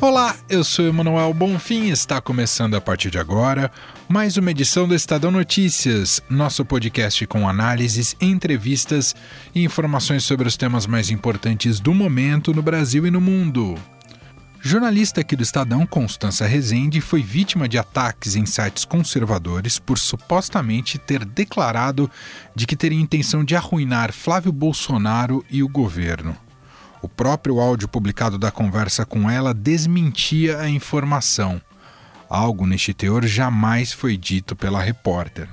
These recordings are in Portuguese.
Olá, eu sou Emanuel Bonfim e está começando a partir de agora mais uma edição do Estadão Notícias, nosso podcast com análises, entrevistas e informações sobre os temas mais importantes do momento no Brasil e no mundo. Jornalista aqui do Estadão, Constança Rezende, foi vítima de ataques em sites conservadores por supostamente ter declarado de que teria intenção de arruinar Flávio Bolsonaro e o governo. O próprio áudio publicado da conversa com ela desmentia a informação. Algo neste teor jamais foi dito pela repórter.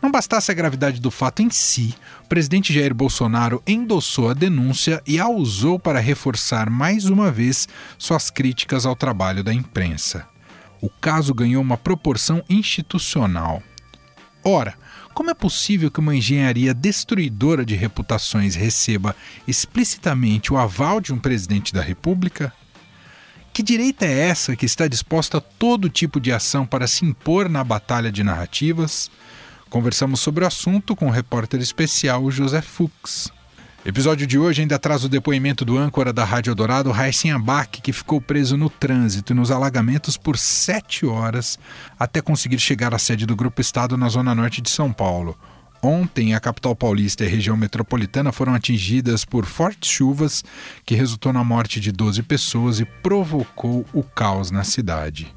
Não bastasse a gravidade do fato em si, o presidente Jair Bolsonaro endossou a denúncia e a usou para reforçar mais uma vez suas críticas ao trabalho da imprensa. O caso ganhou uma proporção institucional. Ora, como é possível que uma engenharia destruidora de reputações receba explicitamente o aval de um presidente da República? Que direita é essa que está disposta a todo tipo de ação para se impor na batalha de narrativas? Conversamos sobre o assunto com o repórter especial José Fux. Episódio de hoje ainda traz o depoimento do âncora da Rádio Dourado, Raíssen Abac, que ficou preso no trânsito e nos alagamentos por sete horas até conseguir chegar à sede do Grupo Estado na zona norte de São Paulo. Ontem, a capital paulista e a região metropolitana foram atingidas por fortes chuvas que resultou na morte de 12 pessoas e provocou o caos na cidade.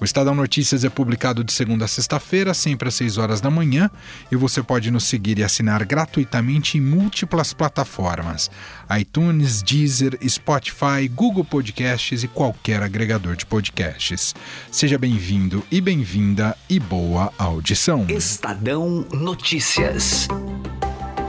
O Estadão Notícias é publicado de segunda a sexta-feira, sempre às 6 horas da manhã, e você pode nos seguir e assinar gratuitamente em múltiplas plataformas: iTunes, Deezer, Spotify, Google Podcasts e qualquer agregador de podcasts. Seja bem-vindo e bem-vinda e boa audição. Estadão Notícias.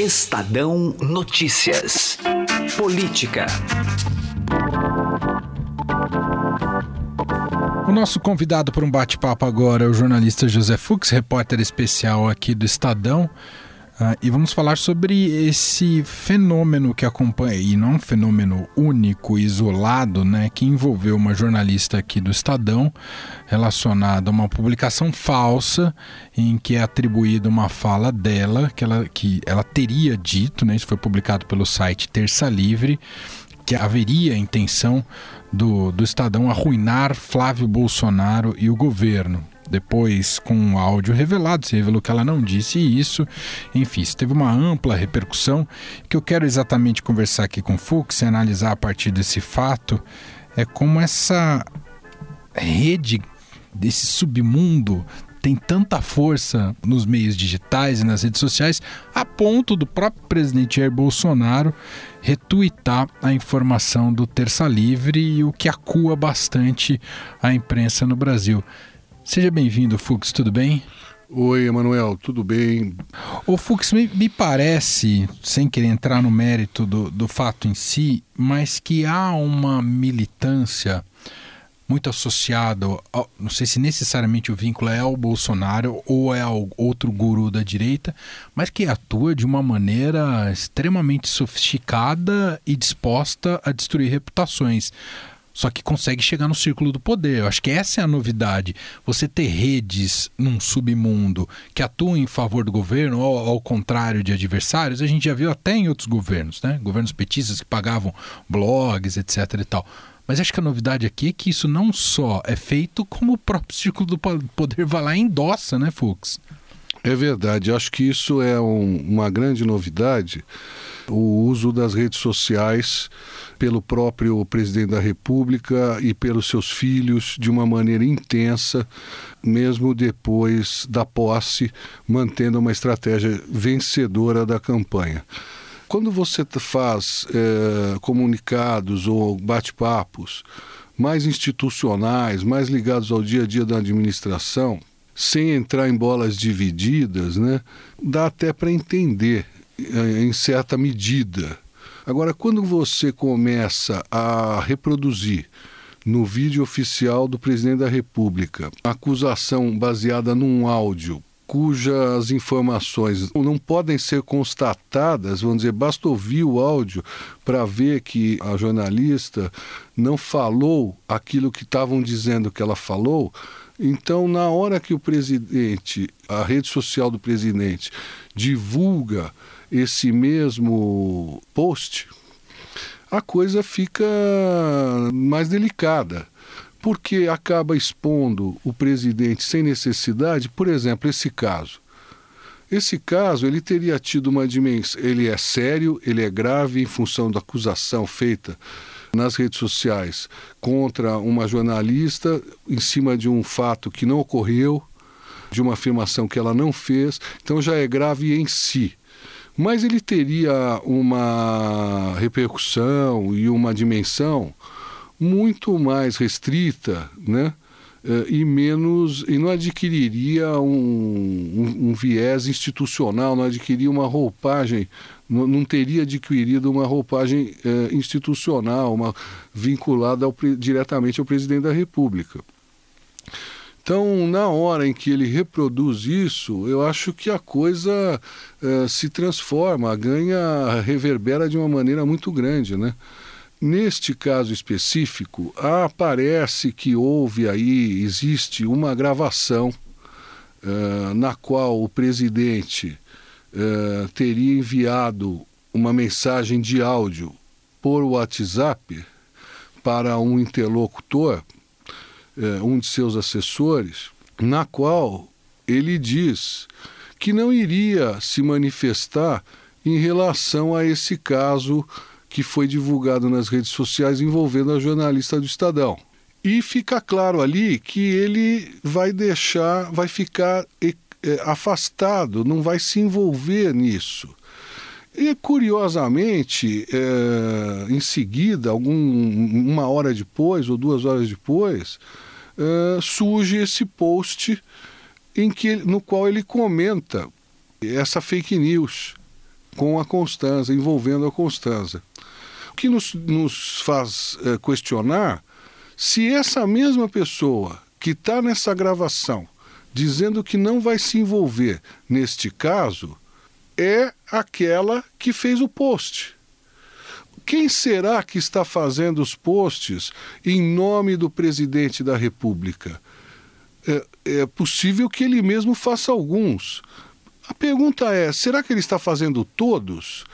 Estadão Notícias. Política. O nosso convidado para um bate-papo agora é o jornalista José Fux, repórter especial aqui do Estadão. Uh, e vamos falar sobre esse fenômeno que acompanha, e não um fenômeno único, isolado, né, que envolveu uma jornalista aqui do Estadão, relacionada a uma publicação falsa em que é atribuída uma fala dela, que ela, que ela teria dito, né, isso foi publicado pelo site Terça Livre, que haveria a intenção do, do Estadão arruinar Flávio Bolsonaro e o governo. Depois, com o áudio revelado, se revelou que ela não disse isso. Enfim, isso teve uma ampla repercussão. O que eu quero exatamente conversar aqui com o Fux e analisar a partir desse fato é como essa rede desse submundo tem tanta força nos meios digitais e nas redes sociais, a ponto do próprio presidente Jair Bolsonaro retuitar a informação do Terça Livre e o que acua bastante a imprensa no Brasil. Seja bem-vindo, Fux, tudo bem? Oi, Emanuel, tudo bem? O Fux, me, me, parece, sem querer entrar no mérito do, do fato em si, mas que há uma militância muito associado, ao, não sei se necessariamente o vínculo é ao Bolsonaro ou é ao outro guru da direita, mas que atua de uma maneira extremamente sofisticada e disposta a destruir reputações só que consegue chegar no círculo do poder. Eu acho que essa é a novidade. Você ter redes num submundo que atuam em favor do governo, ou ao contrário de adversários, a gente já viu até em outros governos, né? Governos petistas que pagavam blogs, etc e tal. Mas acho que a novidade aqui é que isso não só é feito, como o próprio Círculo do Poder vai lá e endossa, né, Fux? É verdade. Acho que isso é um, uma grande novidade, o uso das redes sociais pelo próprio presidente da República e pelos seus filhos de uma maneira intensa, mesmo depois da posse, mantendo uma estratégia vencedora da campanha. Quando você faz é, comunicados ou bate-papos mais institucionais, mais ligados ao dia a dia da administração, sem entrar em bolas divididas, né, dá até para entender eh, em certa medida. Agora, quando você começa a reproduzir no vídeo oficial do presidente da República acusação baseada num áudio cujas informações não podem ser constatadas, vamos dizer, basta ouvir o áudio para ver que a jornalista não falou aquilo que estavam dizendo que ela falou. Então, na hora que o presidente, a rede social do presidente, divulga esse mesmo post, a coisa fica mais delicada porque acaba expondo o presidente sem necessidade, por exemplo, esse caso. Esse caso ele teria tido uma dimensão, ele é sério, ele é grave em função da acusação feita nas redes sociais contra uma jornalista em cima de um fato que não ocorreu, de uma afirmação que ela não fez, então já é grave em si. Mas ele teria uma repercussão e uma dimensão muito mais restrita, né? Eh, e menos e não adquiriria um, um, um, viés institucional, não adquiriria uma roupagem, não, teria adquirido uma roupagem eh, institucional, uma vinculada ao, diretamente ao presidente da República. Então, na hora em que ele reproduz isso, eu acho que a coisa eh, se transforma, ganha, reverbera de uma maneira muito grande, né? Neste caso específico, aparece que houve aí, existe uma gravação uh, na qual o presidente uh, teria enviado uma mensagem de áudio por WhatsApp para um interlocutor, uh, um de seus assessores, na qual ele diz que não iria se manifestar em relação a esse caso que foi divulgado nas redes sociais envolvendo a jornalista do Estadão. E fica claro ali que ele vai deixar, vai ficar é, afastado, não vai se envolver nisso. E curiosamente, é, em seguida, algum, uma hora depois ou duas horas depois, é, surge esse post em que, no qual ele comenta essa fake news com a Constanza, envolvendo a Constanza que nos, nos faz é, questionar se essa mesma pessoa que está nessa gravação dizendo que não vai se envolver neste caso é aquela que fez o post. Quem será que está fazendo os posts em nome do presidente da República? É, é possível que ele mesmo faça alguns. A pergunta é: será que ele está fazendo todos?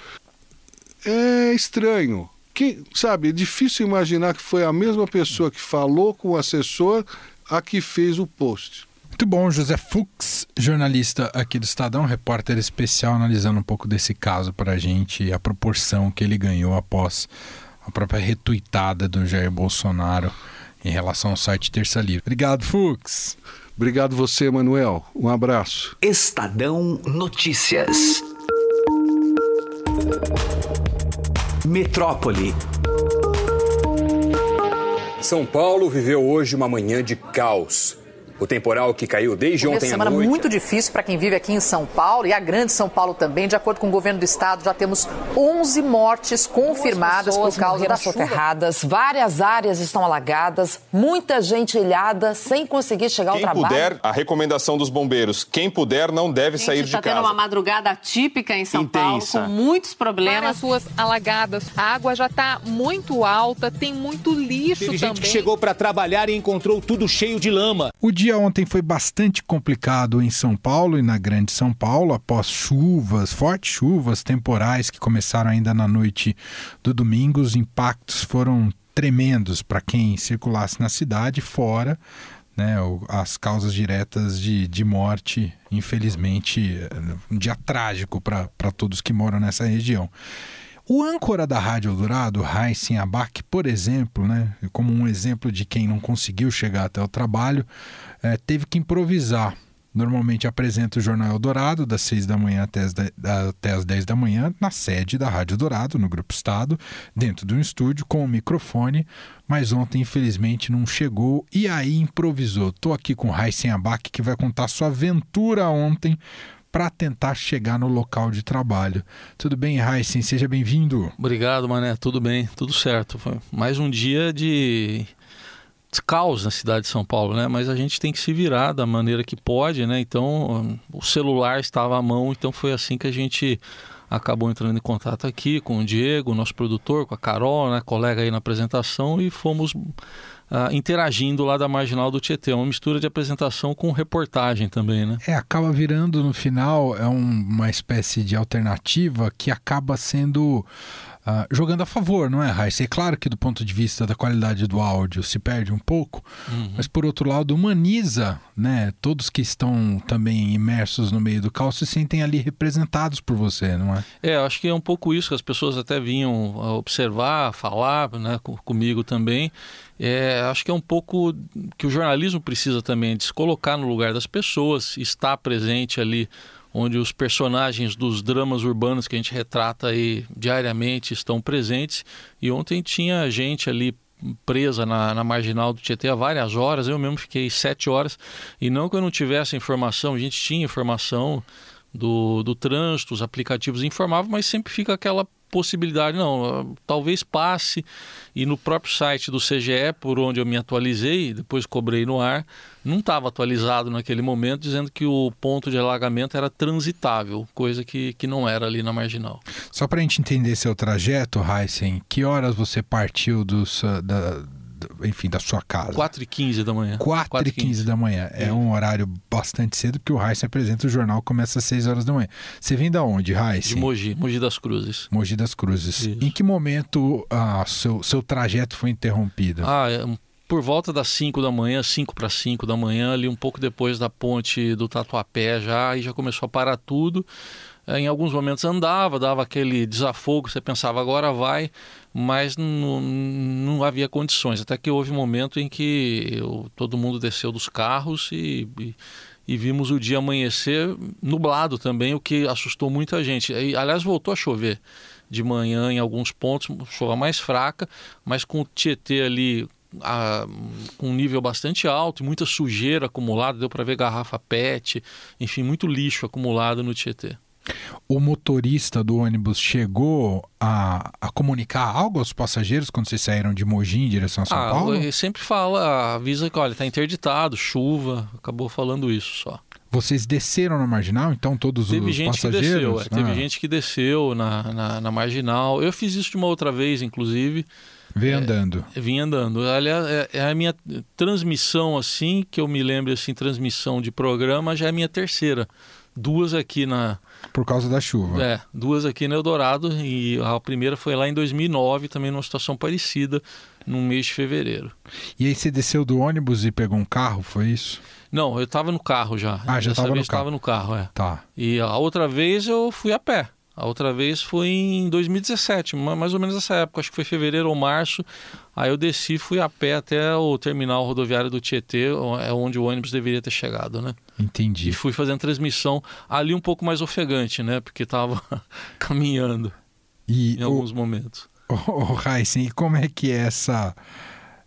É estranho. Que, sabe, é difícil imaginar que foi a mesma pessoa que falou com o assessor a que fez o post. Muito bom, José Fux, jornalista aqui do Estadão, repórter especial, analisando um pouco desse caso para a gente e a proporção que ele ganhou após a própria retuitada do Jair Bolsonaro em relação ao site Terça Livre. Obrigado, Fux. Obrigado você, Manuel. Um abraço. Estadão Notícias. Metrópole. São Paulo viveu hoje uma manhã de caos. O temporal que caiu desde ontem à semana noite. muito difícil para quem vive aqui em São Paulo e a grande São Paulo também. De acordo com o governo do estado, já temos 11 mortes confirmadas por causa da chuva. soterradas, várias áreas estão alagadas, muita gente ilhada sem conseguir chegar quem ao trabalho. Quem puder, a recomendação dos bombeiros, quem puder não deve gente, sair de tá casa. tendo uma madrugada típica em São Intensa. Paulo, com muitos problemas. Várias ruas alagadas, a água já está muito alta, tem muito lixo Teve também. gente que chegou para trabalhar e encontrou tudo cheio de lama. O dia ontem foi bastante complicado em São Paulo e na Grande São Paulo após chuvas, fortes chuvas temporais que começaram ainda na noite do domingo. Os impactos foram tremendos para quem circulasse na cidade, fora né, as causas diretas de, de morte, infelizmente, um dia trágico para todos que moram nessa região. O âncora da Rádio Eldorado, Raíssen Abac, por exemplo, né, como um exemplo de quem não conseguiu chegar até o trabalho, é, teve que improvisar normalmente apresenta o Jornal Eldorado, das 6 da manhã até as, até as 10 da manhã, na sede da Rádio Dourado, no Grupo Estado, dentro de um estúdio com o um microfone, mas ontem, infelizmente, não chegou e aí improvisou. Estou aqui com o Raíssen Abac, que vai contar sua aventura ontem para tentar chegar no local de trabalho. Tudo bem, Heisen? Seja bem-vindo. Obrigado, Mané. Tudo bem, tudo certo. Foi mais um dia de caos na cidade de São Paulo, né? Mas a gente tem que se virar da maneira que pode, né? Então, o celular estava à mão, então foi assim que a gente acabou entrando em contato aqui com o Diego, nosso produtor, com a Carol, né, colega aí na apresentação, e fomos Uh, interagindo lá da marginal do Tietê. Uma mistura de apresentação com reportagem também, né? É, acaba virando no final é um, uma espécie de alternativa que acaba sendo Uh, jogando a favor, não é, Raíssa? É claro que do ponto de vista da qualidade do áudio se perde um pouco, uhum. mas por outro lado humaniza, né? Todos que estão também imersos no meio do caos se sentem ali representados por você, não é? É, acho que é um pouco isso que as pessoas até vinham observar, falar, né, comigo também. É, acho que é um pouco que o jornalismo precisa também de se colocar no lugar das pessoas, estar presente ali onde os personagens dos dramas urbanos que a gente retrata aí diariamente estão presentes. E ontem tinha gente ali presa na, na, marginal do Tietê há várias horas. Eu mesmo fiquei sete horas. E não que eu não tivesse informação, a gente tinha informação do, do trânsito, os aplicativos informavam, mas sempre fica aquela possibilidade, não, talvez passe. E no próprio site do CGE, por onde eu me atualizei, depois cobrei no ar, não estava atualizado naquele momento, dizendo que o ponto de alagamento era transitável, coisa que, que não era ali na marginal. Só para a gente entender seu trajeto, Heisen, que horas você partiu dos, da, enfim, da sua casa. 4 e 15 da manhã. 4, 4 e 15 da manhã. É. é um horário bastante cedo, porque o Heisen apresenta o jornal, começa às 6 horas da manhã. Você vem da onde, Heisen? De Mogi, Mogi das Cruzes. Mogi das Cruzes. Isso. Em que momento ah, seu, seu trajeto foi interrompido? Ah, é, por volta das 5 da manhã, 5 para 5 da manhã, ali um pouco depois da ponte do Tatuapé já, aí já começou a parar tudo. É, em alguns momentos andava, dava aquele desafogo, você pensava agora vai, mas não, não havia condições. Até que houve um momento em que eu, todo mundo desceu dos carros e, e, e, vimos o dia amanhecer nublado também, o que assustou muita gente. E, aliás, voltou a chover de manhã em alguns pontos, chuva mais fraca, mas com o Tietê ali a, com um nível bastante alto, muita sujeira acumulada, deu para ver garrafa PET, enfim, muito lixo acumulado no Tietê. O motorista do ônibus chegou a, a, comunicar algo aos passageiros quando vocês saíram de Mogi em direção a São ah, Paulo? Ele sempre fala, avisa que olha, está interditado, chuva, acabou falando isso só. Vocês desceram na marginal, então, todos teve os gente passageiros? Que desceu, é, Teve ah. gente que desceu na, na, na, marginal. Eu fiz isso de uma outra vez, inclusive. Vem é, andando. Vim andando. Aliás, é, é, a minha transmissão, assim, que eu me lembro, assim, transmissão de programa, já é a minha terceira. Duas aqui na, por causa da chuva. É, duas aqui no Eldorado e a primeira foi lá em 2009, também numa situação parecida, no mês de fevereiro. E aí você desceu do ônibus e pegou um carro, foi isso? Não, eu estava no carro já. Ah, já estava no carro. estava no carro, é. Tá. E a outra vez eu fui a pé. A outra vez foi em 2017, mais ou menos nessa época, acho que foi fevereiro ou março. Aí eu desci, fui a pé até o terminal rodoviário do Tietê, é onde o ônibus deveria ter chegado, né? Entendi. E fui fazendo transmissão ali um pouco mais ofegante, né? Porque estava caminhando e em alguns momentos. Ô, oh, oh, Heisen, e como é que é essa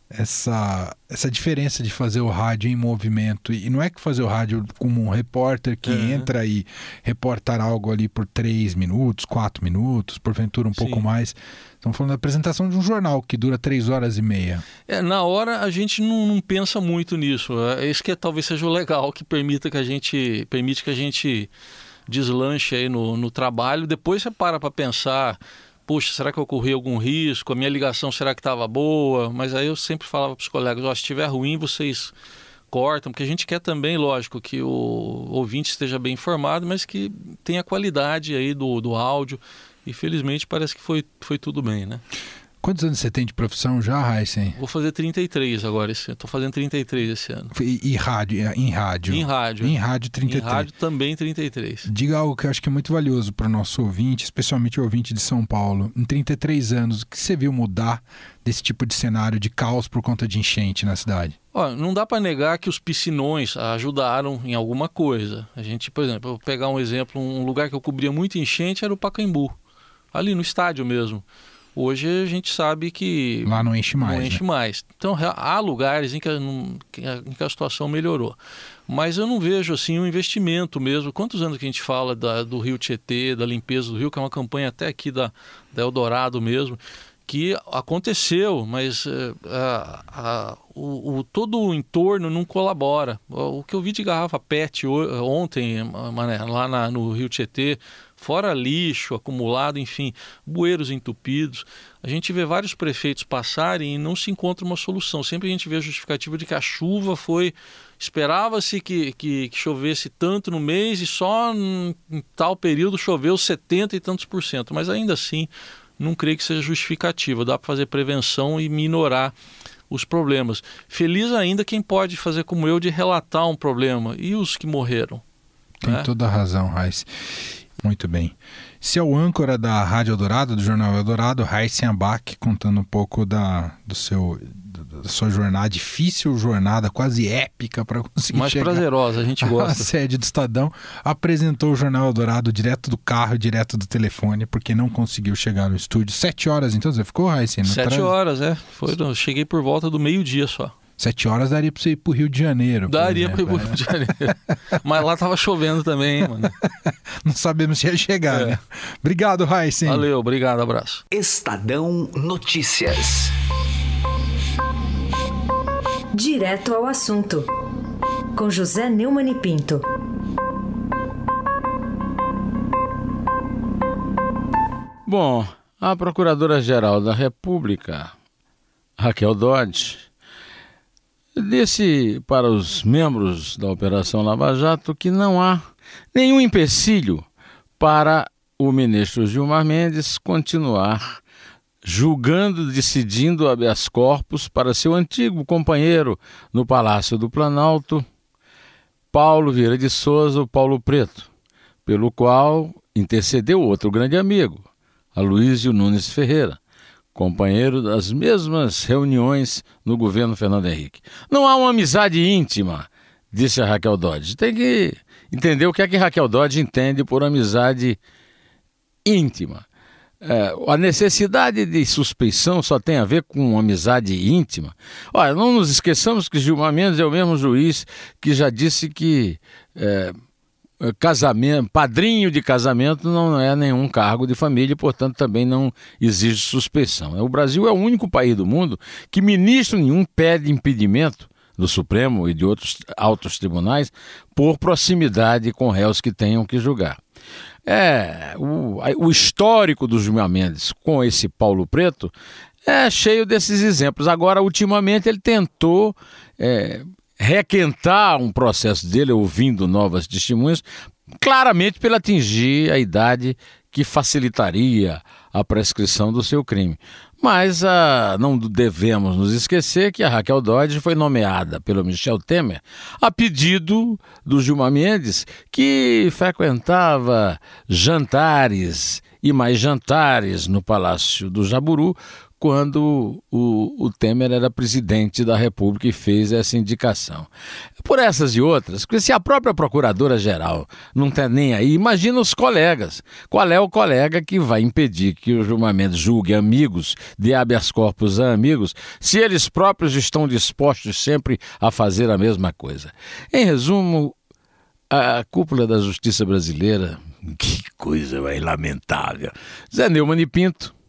essa, essa diferença de fazer o rádio em movimento. E não é que fazer o rádio como um repórter que uhum. entra e reportar algo ali por três minutos, quatro minutos, porventura um Sim. pouco mais. Estamos falando da apresentação de um jornal que dura três horas e meia. É, na hora a gente não, não pensa muito nisso. É isso que talvez seja o legal, que permita que a gente permite que a gente deslanche aí no, no trabalho. Depois você para para pensar puxa, será que eu corri algum risco? A minha ligação será que estava boa? Mas aí eu sempre falava para os colegas, se estiver ruim, vocês cortam, porque a gente quer também, lógico, que o ouvinte esteja bem informado, mas que tenha qualidade aí do, do áudio. E felizmente parece que foi, foi tudo bem, né? Quantos anos você tem de profissão já, Heisen? Vou fazer 33 agora, esse, tô fazendo 33 esse ano. E, e rádio, em rádio? Em rádio. Em rádio, 33. Em rádio também 33. Diga algo que eu acho que é muito valioso para o nosso ouvinte, especialmente o ouvinte de São Paulo. Em 33 anos, o que você viu mudar desse tipo de cenário de caos por conta de enchente na cidade? Ó, não dá para negar que os piscinões ajudaram em alguma coisa. A gente, por exemplo, vou pegar um exemplo, um lugar que eu cobria muito enchente era o Pacaembu, ali no estádio mesmo. Hoje a gente sabe que. Lá não enche mais. Não enche né? mais. Então há lugares em que, a, em que, a, situação melhorou. Mas eu não vejo assim um investimento mesmo. Quantos anos que a gente fala da, do Rio Tietê, da limpeza do Rio, que é uma campanha até aqui da, da Eldorado mesmo, que aconteceu, mas uh, uh, uh, o, o, todo o entorno não colabora. O, o que eu vi de garrafa PET ontem, mané, lá na, no Rio Tietê, fora lixo acumulado, enfim, bueiros entupidos. A gente vê vários prefeitos passarem e não se encontra uma solução. Sempre a gente vê a justificativa de que a chuva foi. Esperava-se que, que, que, chovesse tanto no mês e só em, tal período choveu 70 e tantos por cento. Mas ainda assim, não creio que seja justificativa. Dá para fazer prevenção e minorar os problemas. Feliz ainda quem pode fazer como eu de relatar um problema. E os que morreram? Tem né? toda a razão, Raiz. Muito bem. Se é o âncora da Rádio Eldorado, do Jornal Eldorado, Raíssen Abac, contando um pouco da, do seu, da sua jornada, difícil jornada, quase épica para conseguir Mais chegar prazerosa, a gente gosta. A sede do Estadão apresentou o Jornal Eldorado direto do carro, direto do telefone, porque não conseguiu chegar no estúdio. Sete horas, então, você ficou, Raíssen? Sete horas, é. Foi, cheguei por volta do meio-dia só. Sete horas daria para você ir para o Rio de Janeiro. Daria para ir para o Rio de Janeiro. Mas lá tava chovendo também, hein, mano. Não sabemos se ia chegar, é. né? Obrigado, Raíssen. Valeu, obrigado, abraço. Estadão Notícias. Direto ao assunto. Com José Neumann e Pinto. Bom, a Procuradora-Geral da República, Raquel Dodge, disse para os membros da Operação Lava Jato que não há nenhum empecilho para o ministro Gilmar Mendes continuar julgando, decidindo habeas corpus para seu antigo companheiro no Palácio do Planalto, Paulo Vieira de Souza, o Paulo Preto, pelo qual intercedeu outro grande amigo, Aloysio Nunes Ferreira companheiro das mesmas reuniões no governo Fernando Henrique. Não há uma amizade íntima, disse a Raquel Dodge. Tem que entender o que é que Raquel Dodge entende por amizade íntima. É, a necessidade de suspeição só tem a ver com amizade íntima. Olha, não nos esqueçamos que Gilmar Mendes é o mesmo juiz que já disse que é, casamento, padrinho de casamento não é nenhum cargo de família, e, portanto também não exige suspeição. O Brasil é o único país do mundo que ministro nenhum pede impedimento do Supremo e de outros altos tribunais por proximidade com réus que tenham que julgar. É, o, o histórico do Gilmar Mendes com esse Paulo Preto é cheio desses exemplos. Agora, ultimamente, ele tentou é, requentar um processo dele ouvindo novas testemunhas, claramente pelo atingir a idade que facilitaria a prescrição do seu crime. Mas ah, não devemos nos esquecer que a Raquel Dodge foi nomeada pelo Michel Temer a pedido do Gilmar Mendes, que frequentava jantares e mais jantares no Palácio do Jaburu quando o, o, Temer era presidente da República e fez essa indicação. Por essas e outras, porque se a própria Procuradora-Geral não está nem aí, imagina os colegas. Qual é o colega que vai impedir que o Gilmar Mendes julgue amigos, dê habeas corpus a amigos, se eles próprios estão dispostos sempre a fazer a mesma coisa? Em resumo, a cúpula da justiça brasileira, que coisa vai lamentável. Zé Neumann e Pinto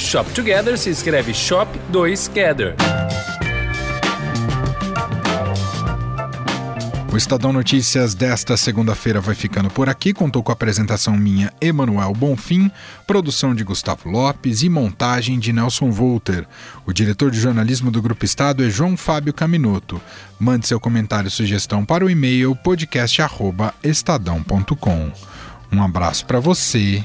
Shop Together se escreve Shop 2 Gather. O Estadão Notícias desta segunda-feira vai ficando por aqui. Contou com a apresentação minha, Emanuel Bonfim, produção de Gustavo Lopes e montagem de Nelson Volter. O diretor de jornalismo do Grupo Estado é João Fábio Caminoto. Mande seu comentário e sugestão para o e-mail podcast@estadão.com. Um abraço para você